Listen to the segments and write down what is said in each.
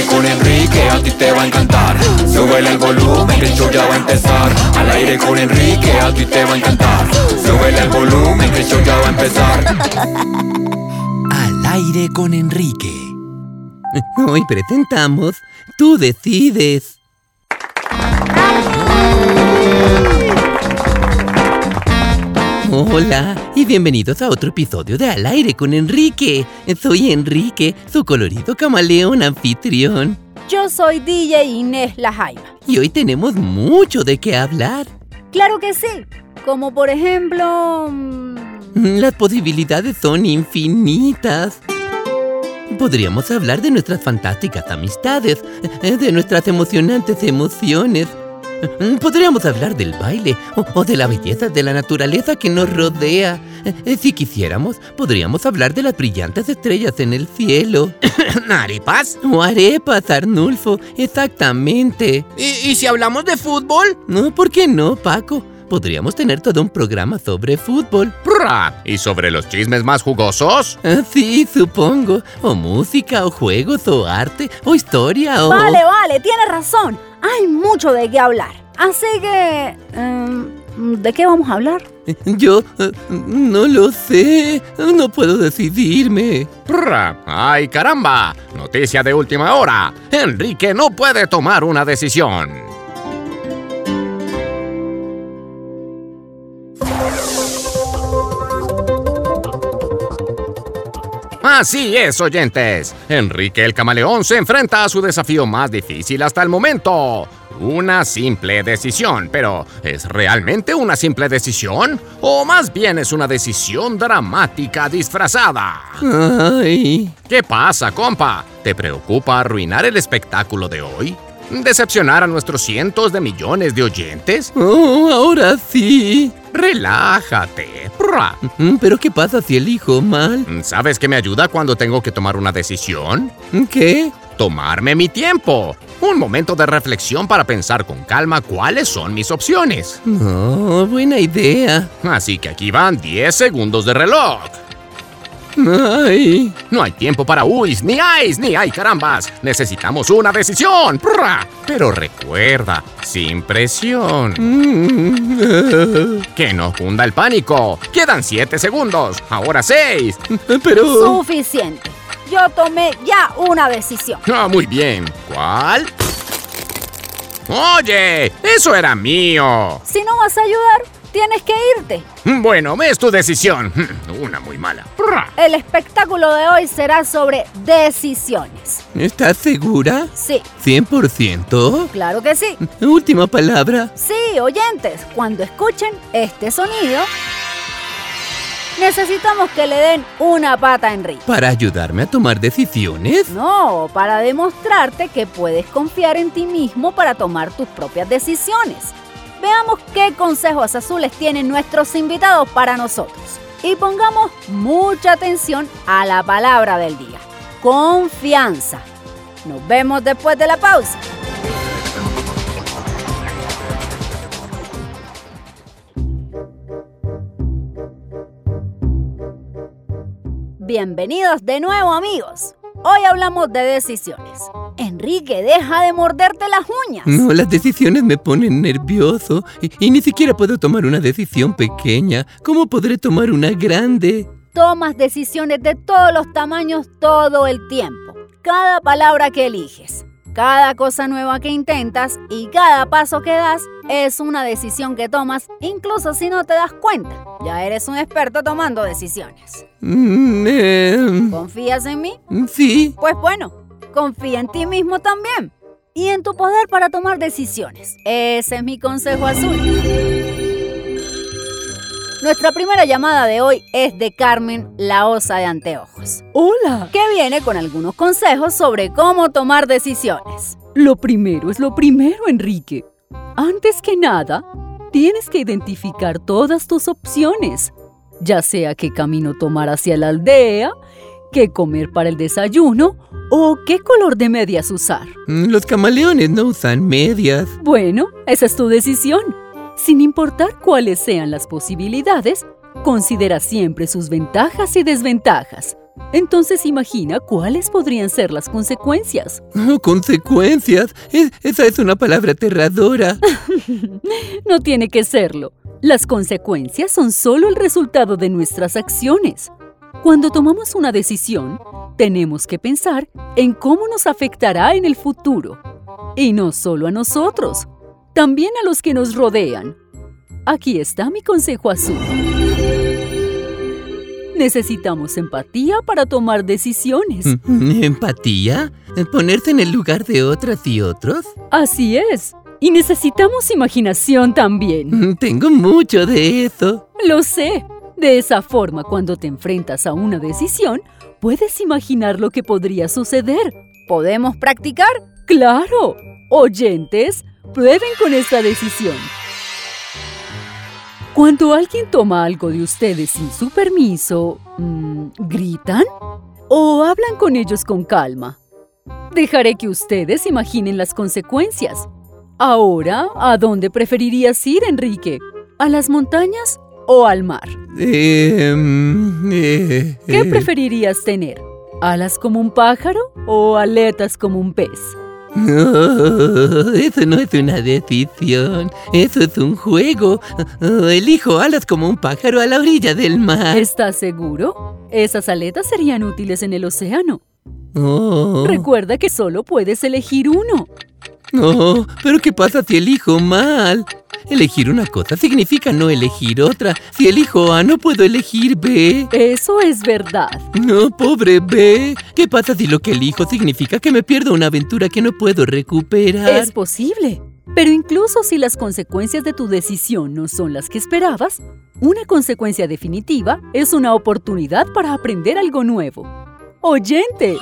Al aire con Enrique, a ti te va a encantar. Súbele el volumen, que el show ya va a empezar. Al aire con Enrique, a ti te va a encantar. Súbele el volumen, que el show ya va a empezar. Al aire con Enrique. Hoy presentamos Tú decides. Hola y bienvenidos a otro episodio de Al aire con Enrique. Soy Enrique, su colorido camaleón anfitrión. Yo soy DJ Inés La Jaiba. Y hoy tenemos mucho de qué hablar. Claro que sí. Como por ejemplo... mm, Las posibilidades son infinitas. Podríamos hablar de nuestras fantásticas amistades, eh, de nuestras emocionantes emociones. Eh, Podríamos hablar del baile o, o de la belleza de la naturaleza que nos rodea. Eh, Si quisiéramos, podríamos hablar de las brillantes estrellas en el cielo. ¿Arepas? O arepas, Arnulfo, exactamente. ¿Y, y si hablamos de fútbol? No, ¿por qué no, Paco? Podríamos tener todo un programa sobre fútbol. ¿Y sobre los chismes más jugosos? Ah, Sí, supongo. O música, o juegos, o arte, o historia, o... Vale, vale, tienes razón. Hay mucho de qué hablar. Así que... em, ¿De qué vamos a hablar? Yo eh, no lo sé. No puedo decidirme. ¡Ay, caramba! Noticia de última hora. Enrique no puede tomar una decisión. Así es, oyentes. Enrique el Camaleón se enfrenta a su desafío más difícil hasta el momento. Una simple decisión, pero ¿es realmente una simple decisión? ¿O más bien es una decisión dramática disfrazada? Ay. ¿Qué pasa, compa? ¿Te preocupa arruinar el espectáculo de hoy? ¿Decepcionar a nuestros cientos de millones de oyentes? Oh, ahora sí. Relájate. Mm, Pero ¿qué pasa si elijo mal? ¿Sabes qué me ayuda cuando tengo que tomar una decisión? ¿Qué? Tomarme mi tiempo. Un momento de reflexión para pensar con calma cuáles son mis opciones. No, buena idea. Así que aquí van 10 segundos de reloj. Ay. No hay tiempo para uis, ni ais, ni ay carambas. Necesitamos una decisión. Pero recuerda, sin presión. Que no cunda el pánico. Quedan 7 segundos. Ahora 6. Pero... Suficiente. Yo tomé ya una decisión. Ah, muy bien. ¿Cuál? Oye, eso era mío. Si no vas a ayudar, tienes que irte. Bueno, es tu decisión. Una muy mala. El espectáculo de hoy será sobre decisiones. ¿Estás segura? Sí, ¿100%? claro que sí. Última palabra. Sí, oyentes, cuando escuchen este sonido, necesitamos que le den una pata a Enrique. ¿Para ayudarme a tomar decisiones? No, para demostrarte que puedes confiar en ti mismo para tomar tus propias decisiones. Veamos qué consejos azules tienen nuestros invitados para nosotros. Y pongamos mucha atención a la palabra del día. Confianza. Nos vemos después de la pausa. Bienvenidos de nuevo amigos. Hoy hablamos de decisiones. Enrique, deja de morderte las uñas. No, las decisiones me ponen nervioso y, y ni siquiera puedo tomar una decisión pequeña. ¿Cómo podré tomar una grande? Tomas decisiones de todos los tamaños todo el tiempo. Cada palabra que eliges, cada cosa nueva que intentas y cada paso que das es una decisión que tomas incluso si no te das cuenta. Ya eres un experto tomando decisiones. Mm, eh, ¿Confías en mí? sí. Pues bueno, confía en ti mismo también. Y en tu poder para tomar decisiones. Ese es mi consejo azul. Nuestra primera llamada de hoy es de Carmen, la osa de anteojos. Hola. Que viene con algunos consejos sobre cómo tomar decisiones. Lo primero es lo primero, Enrique. Antes que nada, tienes que identificar todas tus opciones, ya sea qué camino tomar hacia la aldea, qué comer para el desayuno o qué color de medias usar. Mm, Los camaleones no usan medias. Bueno, esa es tu decisión. Sin importar cuáles sean las posibilidades, considera siempre sus ventajas y desventajas. Entonces imagina cuáles podrían ser las consecuencias. Oh, consecuencias. Es- esa es una palabra aterradora. No tiene que serlo. Las consecuencias son solo el resultado de nuestras acciones. Cuando tomamos una decisión, tenemos que pensar en cómo nos afectará en el futuro. Y no solo a nosotros, también a los que nos rodean. Aquí está mi consejo azul. Necesitamos empatía para tomar decisiones. Mm, ¿Empatía? ¿Ponerse en el lugar de otras y otros? Así es. Y necesitamos imaginación también. Mm, Tengo mucho de eso. Lo sé. De esa forma, cuando te enfrentas a una decisión, puedes imaginar lo que podría suceder. ¿Podemos practicar? ¡Claro! Oyentes, prueben con esta decisión. Cuando alguien toma algo de ustedes sin su permiso, mm, ¿gritan? ¿O hablan con ellos con calma? Dejaré que ustedes imaginen las consecuencias. Ahora, ¿a dónde preferirías ir, Enrique? ¿A las montañas o al mar? Eh, mm, eh, ¿Qué eh. preferirías tener? ¿Alas como un pájaro o aletas como un pez? No, eso no es una decisión. Eso es un juego. Oh, Elijo alas como un pájaro a la orilla del mar. ¿Estás seguro? Esas aletas serían útiles en el océano. Oh, Recuerda que solo puedes elegir uno. oh, pero ¿qué pasa si elijo mal? Elegir una cosa significa no elegir otra. Si elijo A, no puedo elegir B. Eso es verdad. No, pobre B. ¿Qué pasa si lo que elijo significa que me pierdo una aventura que no puedo recuperar? Es posible. Pero incluso si las consecuencias de tu decisión no son las que esperabas, una consecuencia definitiva es una oportunidad para aprender algo nuevo. Oyentes.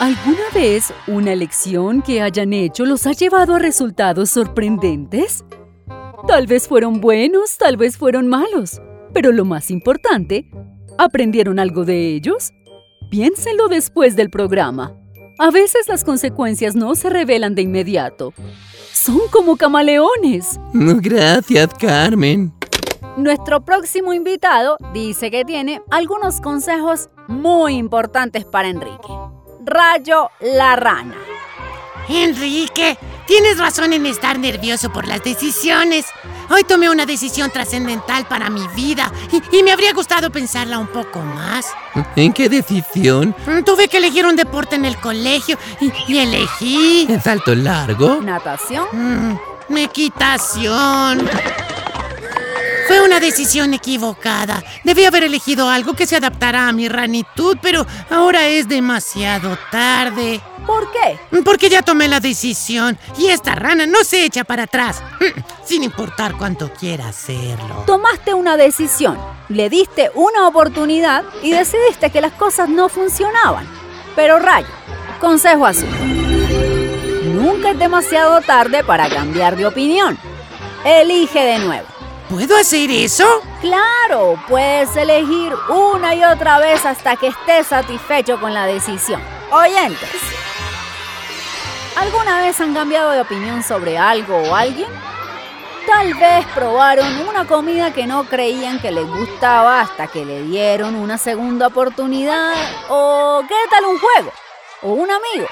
¿Alguna vez una elección que hayan hecho los ha llevado a resultados sorprendentes? Tal vez fueron buenos, tal vez fueron malos. Pero lo más importante, ¿aprendieron algo de ellos? Piénsenlo después del programa. A veces las consecuencias no se revelan de inmediato. Son como camaleones. No, gracias, Carmen. Nuestro próximo invitado dice que tiene algunos consejos muy importantes para Enrique. Rayo la rana. Enrique, tienes razón en estar nervioso por las decisiones. Hoy tomé una decisión trascendental para mi vida y, y me habría gustado pensarla un poco más. ¿En qué decisión? Mm, Tuve que elegir un deporte en el colegio y, y elegí... ¿En salto largo? Natación. mm, equitación. Fue una decisión equivocada. Debí haber elegido algo que se adaptara a mi ranitud, pero ahora es demasiado tarde. ¿Por qué? Porque ya tomé la decisión y esta rana no se echa para atrás, sin importar cuánto quiera hacerlo. Tomaste una decisión, le diste una oportunidad y decidiste que las cosas no funcionaban. Pero Rayo, consejo azul. Nunca es demasiado tarde para cambiar de opinión. Elige de nuevo. ¿Puedo hacer eso? Claro, puedes elegir una y otra vez hasta que estés satisfecho con la decisión. Oyentes, ¿alguna vez han cambiado de opinión sobre algo o alguien? Tal vez probaron una comida que no creían que les gustaba hasta que le dieron una segunda oportunidad. ¿O qué tal un juego? ¿O un amigo?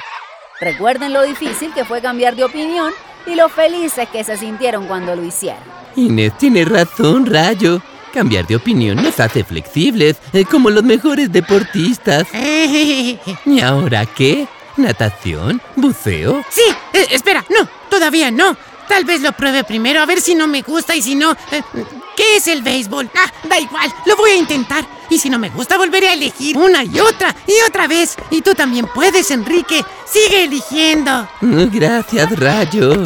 Recuerden lo difícil que fue cambiar de opinión y lo felices que se sintieron cuando lo hicieron. Inés tiene razón, Rayo. Cambiar de opinión nos hace flexibles, eh, como los mejores deportistas. ¿Y ahora qué? ¿Natación? ¿Buceo? Sí, eh, espera, no, todavía no. Tal vez lo pruebe primero a ver si no me gusta y si no... eh, ¿Qué es el béisbol? Ah, da igual, lo voy a intentar. Y si no me gusta, volveré a elegir una y otra y otra vez. Y tú también puedes, Enrique. Sigue eligiendo. Gracias, Rayo.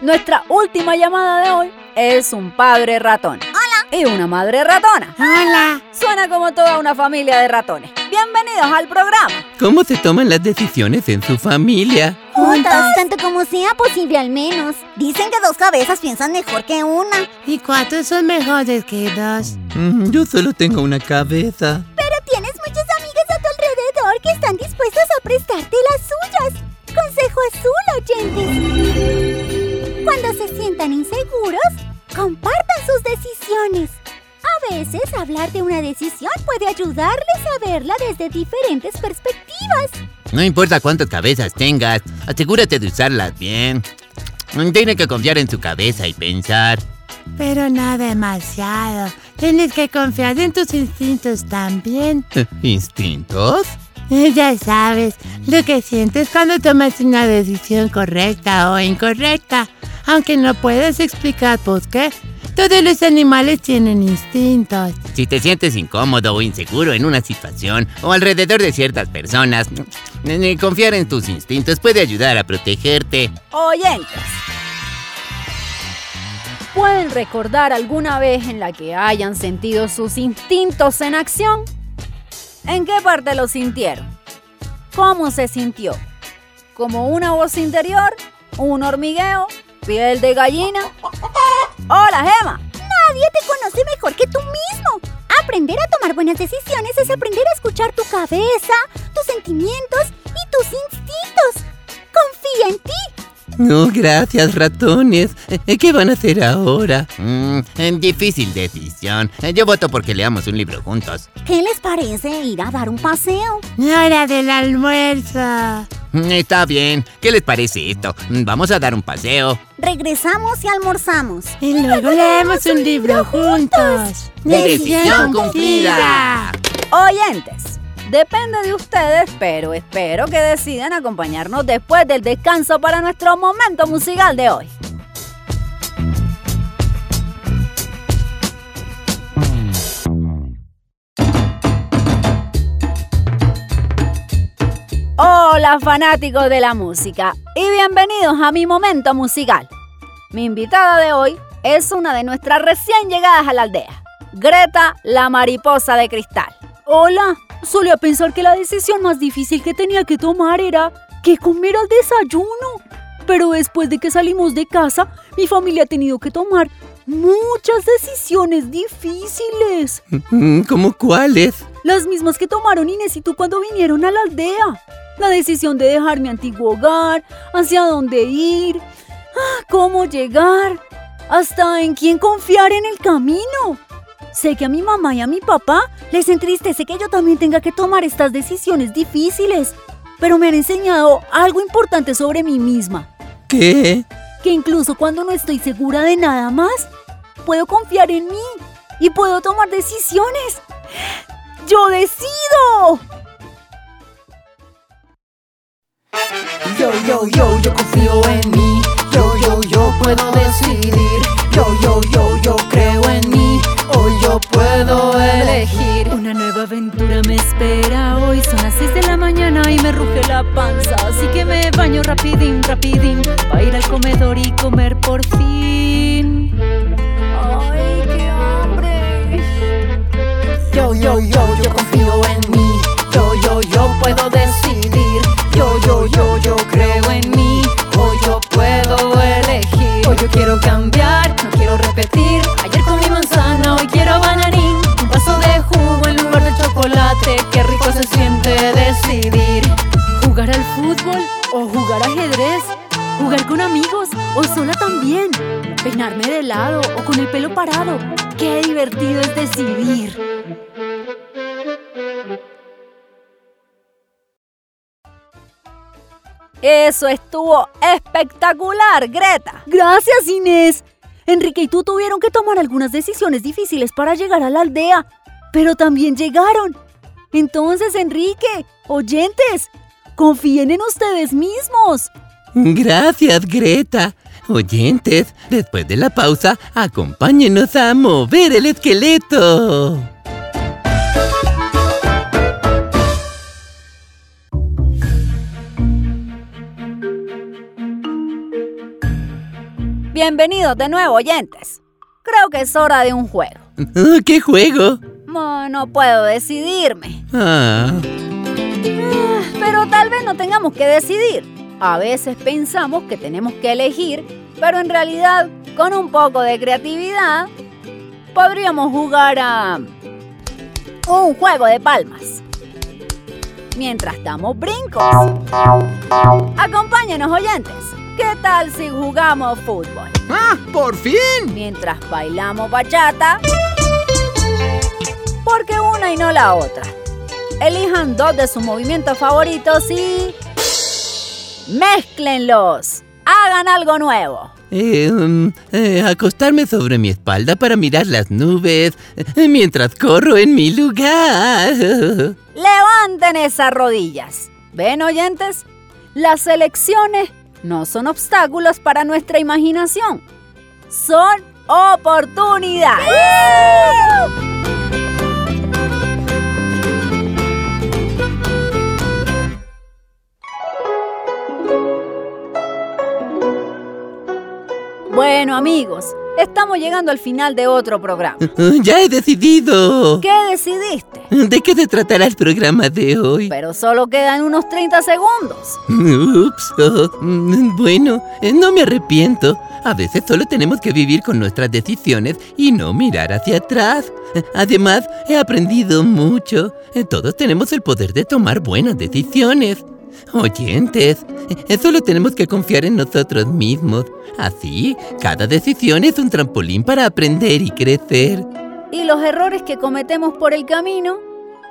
Nuestra última llamada de hoy es un padre ratón. Y una madre ratona. Hola. Suena como toda una familia de ratones. Bienvenidos al programa. ¿Cómo se toman las decisiones en su familia? Juntas, tanto como sea posible al menos. Dicen que dos cabezas piensan mejor que una. Y cuatro son mejores que dos. Mm, Yo solo tengo una cabeza. Pero tienes muchas amigas a tu alrededor que están dispuestas a prestarte las suyas. Consejo azul, oyentes. Cuando se sientan inseguros, compartan sus decisiones. A veces hablar de una decisión puede ayudarles a verla desde diferentes perspectivas. No importa cuántas cabezas tengas, asegúrate de usarlas bien. Tiene que confiar en su cabeza y pensar. Pero no demasiado. Tienes que confiar en tus instintos también. ¿Instintos? Eh, Ya sabes, lo que sientes cuando tomas una decisión correcta o incorrecta. Aunque no puedas explicar por qué. Todos los animales tienen instintos. Si te sientes incómodo o inseguro en una situación o alrededor de ciertas personas, confiar en tus instintos puede ayudar a protegerte. Oyentes. ¿Pueden recordar alguna vez en la que hayan sentido sus instintos en acción? ¿En qué parte lo sintieron? ¿Cómo se sintió? ¿Como una voz interior? ¿Un hormigueo? ¿Piel de gallina? Hola, Gema. Nadie te conoce mejor que tú mismo. Aprender a tomar buenas decisiones es aprender a escuchar tu cabeza, tus sentimientos y tus instintos. Confía en ti. No, gracias, ratones. Eh, ¿Qué van a hacer ahora? Mm, difícil decisión. Eh, Yo voto porque leamos un libro juntos. ¿Qué les parece ir a dar un paseo? Hora del almuerzo. Mm, Está bien. ¿Qué les parece esto? Mm, Vamos a dar un paseo. Regresamos y almorzamos. Y luego leemos un libro juntos. Decisión cumplida. Oyentes. Depende de ustedes, pero espero que decidan acompañarnos después del descanso para nuestro momento musical de hoy. Hola fanáticos de la música y bienvenidos a mi momento musical. Mi invitada de hoy es una de nuestras recién llegadas a la aldea, Greta la mariposa de cristal. Hola, solía pensar que la decisión más difícil que tenía que tomar era qué comer al desayuno. Pero después de que salimos de casa, mi familia ha tenido que tomar muchas decisiones difíciles. ¿Cómo cuáles? Las mismas que tomaron Inés y tú cuando vinieron a la aldea. La decisión de dejar mi antiguo hogar, hacia dónde ir, ah, cómo llegar, hasta en quién confiar en el camino. Sé que a mi mamá y a mi papá les entristece que yo también tenga que tomar estas decisiones difíciles, pero me han enseñado algo importante sobre mí misma, ¿Qué? que incluso cuando no estoy segura de nada más, puedo confiar en mí y puedo tomar decisiones. ¡Yo decido! Yo, yo, yo, yo confío en mí. Yo, yo, yo puedo decidir. Yo, yo, yo, yo creo en mí. Hoy yo puedo elegir. Una nueva aventura me espera hoy. Son las 6 de la mañana y me ruge la panza. Así que me baño rapidín, rapidín. Pa' ir al comedor y comer por fin. Yo, yo, yo, confío en mí. Yo, yo, yo puedo decidir. Yo, yo, yo, yo creo en mí. Hoy yo puedo elegir. Hoy yo quiero cambiar, no quiero repetir. Ayer comí manzana, hoy quiero bananín. Un vaso de jugo en lugar de chocolate. Qué rico se siente decidir. ¿Jugar al fútbol o jugar ajedrez? ¿Jugar con amigos o sola también? ¿Peinarme de lado o con el pelo parado? ¡Qué divertido es decidir! Eso estuvo espectacular, Greta. Gracias, Inés. Enrique y tú tuvieron que tomar algunas decisiones difíciles para llegar a la aldea, pero también llegaron. Entonces, Enrique, oyentes, confíen en ustedes mismos. Gracias, Greta. Oyentes, después de la pausa, acompáñenos a mover el esqueleto. Bienvenidos de nuevo, oyentes. Creo que es hora de un juego. Oh, ¿Qué juego? No, no puedo decidirme. Ah, Ah, Pero tal vez no tengamos que decidir. A veces pensamos que tenemos que elegir, pero en realidad, con un poco de creatividad, podríamos jugar a un juego de palmas. Mientras damos brincos. Acompáñenos, oyentes. ¿Qué tal si jugamos fútbol? ¡Ah, por fin! Mientras bailamos bachata. Porque una y no la otra. Elijan dos de sus movimientos favoritos y... ¡Mézclenlos! ¡Hagan algo nuevo! eh, mm, eh, acostarme sobre mi espalda para mirar las nubes eh, mientras corro en mi lugar. ¡Levanten esas rodillas! ¿Ven, oyentes? Las elecciones no son obstáculos para nuestra imaginación. Son oportunidades. Bueno, amigos, estamos llegando al final de otro programa. Ya he decidido. ¿Qué decidiste? ¿De qué se tratará el programa de hoy? Pero solo quedan unos 30 segundos. Ups. oh, bueno, eh, no me arrepiento. A veces solo tenemos que vivir con nuestras decisiones y no mirar hacia atrás. Eh, Además, he aprendido mucho. Eh, Todos tenemos el poder de tomar buenas decisiones. Oyentes, solo tenemos que confiar en nosotros mismos. Así, cada decisión es un trampolín para aprender y crecer. Y los errores que cometemos por el camino,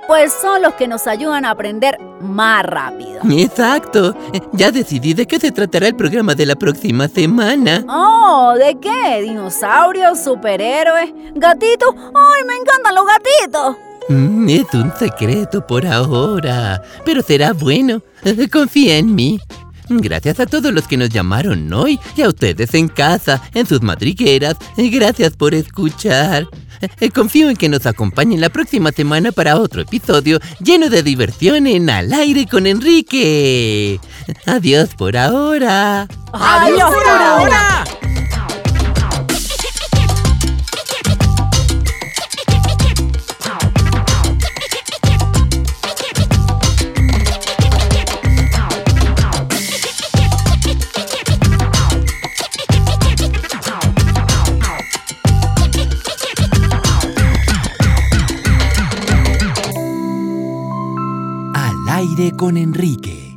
pues son los que nos ayudan a aprender más rápido. Exacto. Ya decidí de qué se tratará el programa de la próxima semana. Oh, ¿de qué? ¿Dinosaurios? ¿Superhéroes? ¿Gatitos? ¡Ay, me encantan los gatitos! Mm, es un secreto por ahora, pero será bueno. Confía en mí. Gracias a todos los que nos llamaron hoy y a ustedes en casa, en sus madrigueras. Gracias por escuchar. Confío en que nos acompañen la próxima semana para otro episodio lleno de diversión en Al aire con Enrique. Adiós por ahora. ¡Adiós por ahora! Con Enrique.